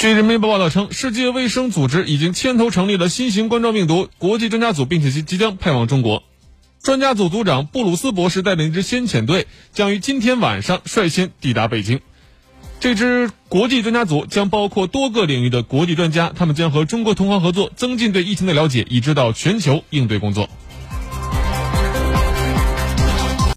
据人民日报报道称，世界卫生组织已经牵头成立了新型冠状病毒国际专家组，并且即即将派往中国。专家组组长布鲁斯博士带领一支先遣队将于今天晚上率先抵达北京。这支国际专家组将包括多个领域的国际专家，他们将和中国同行合作，增进对疫情的了解，以指导全球应对工作。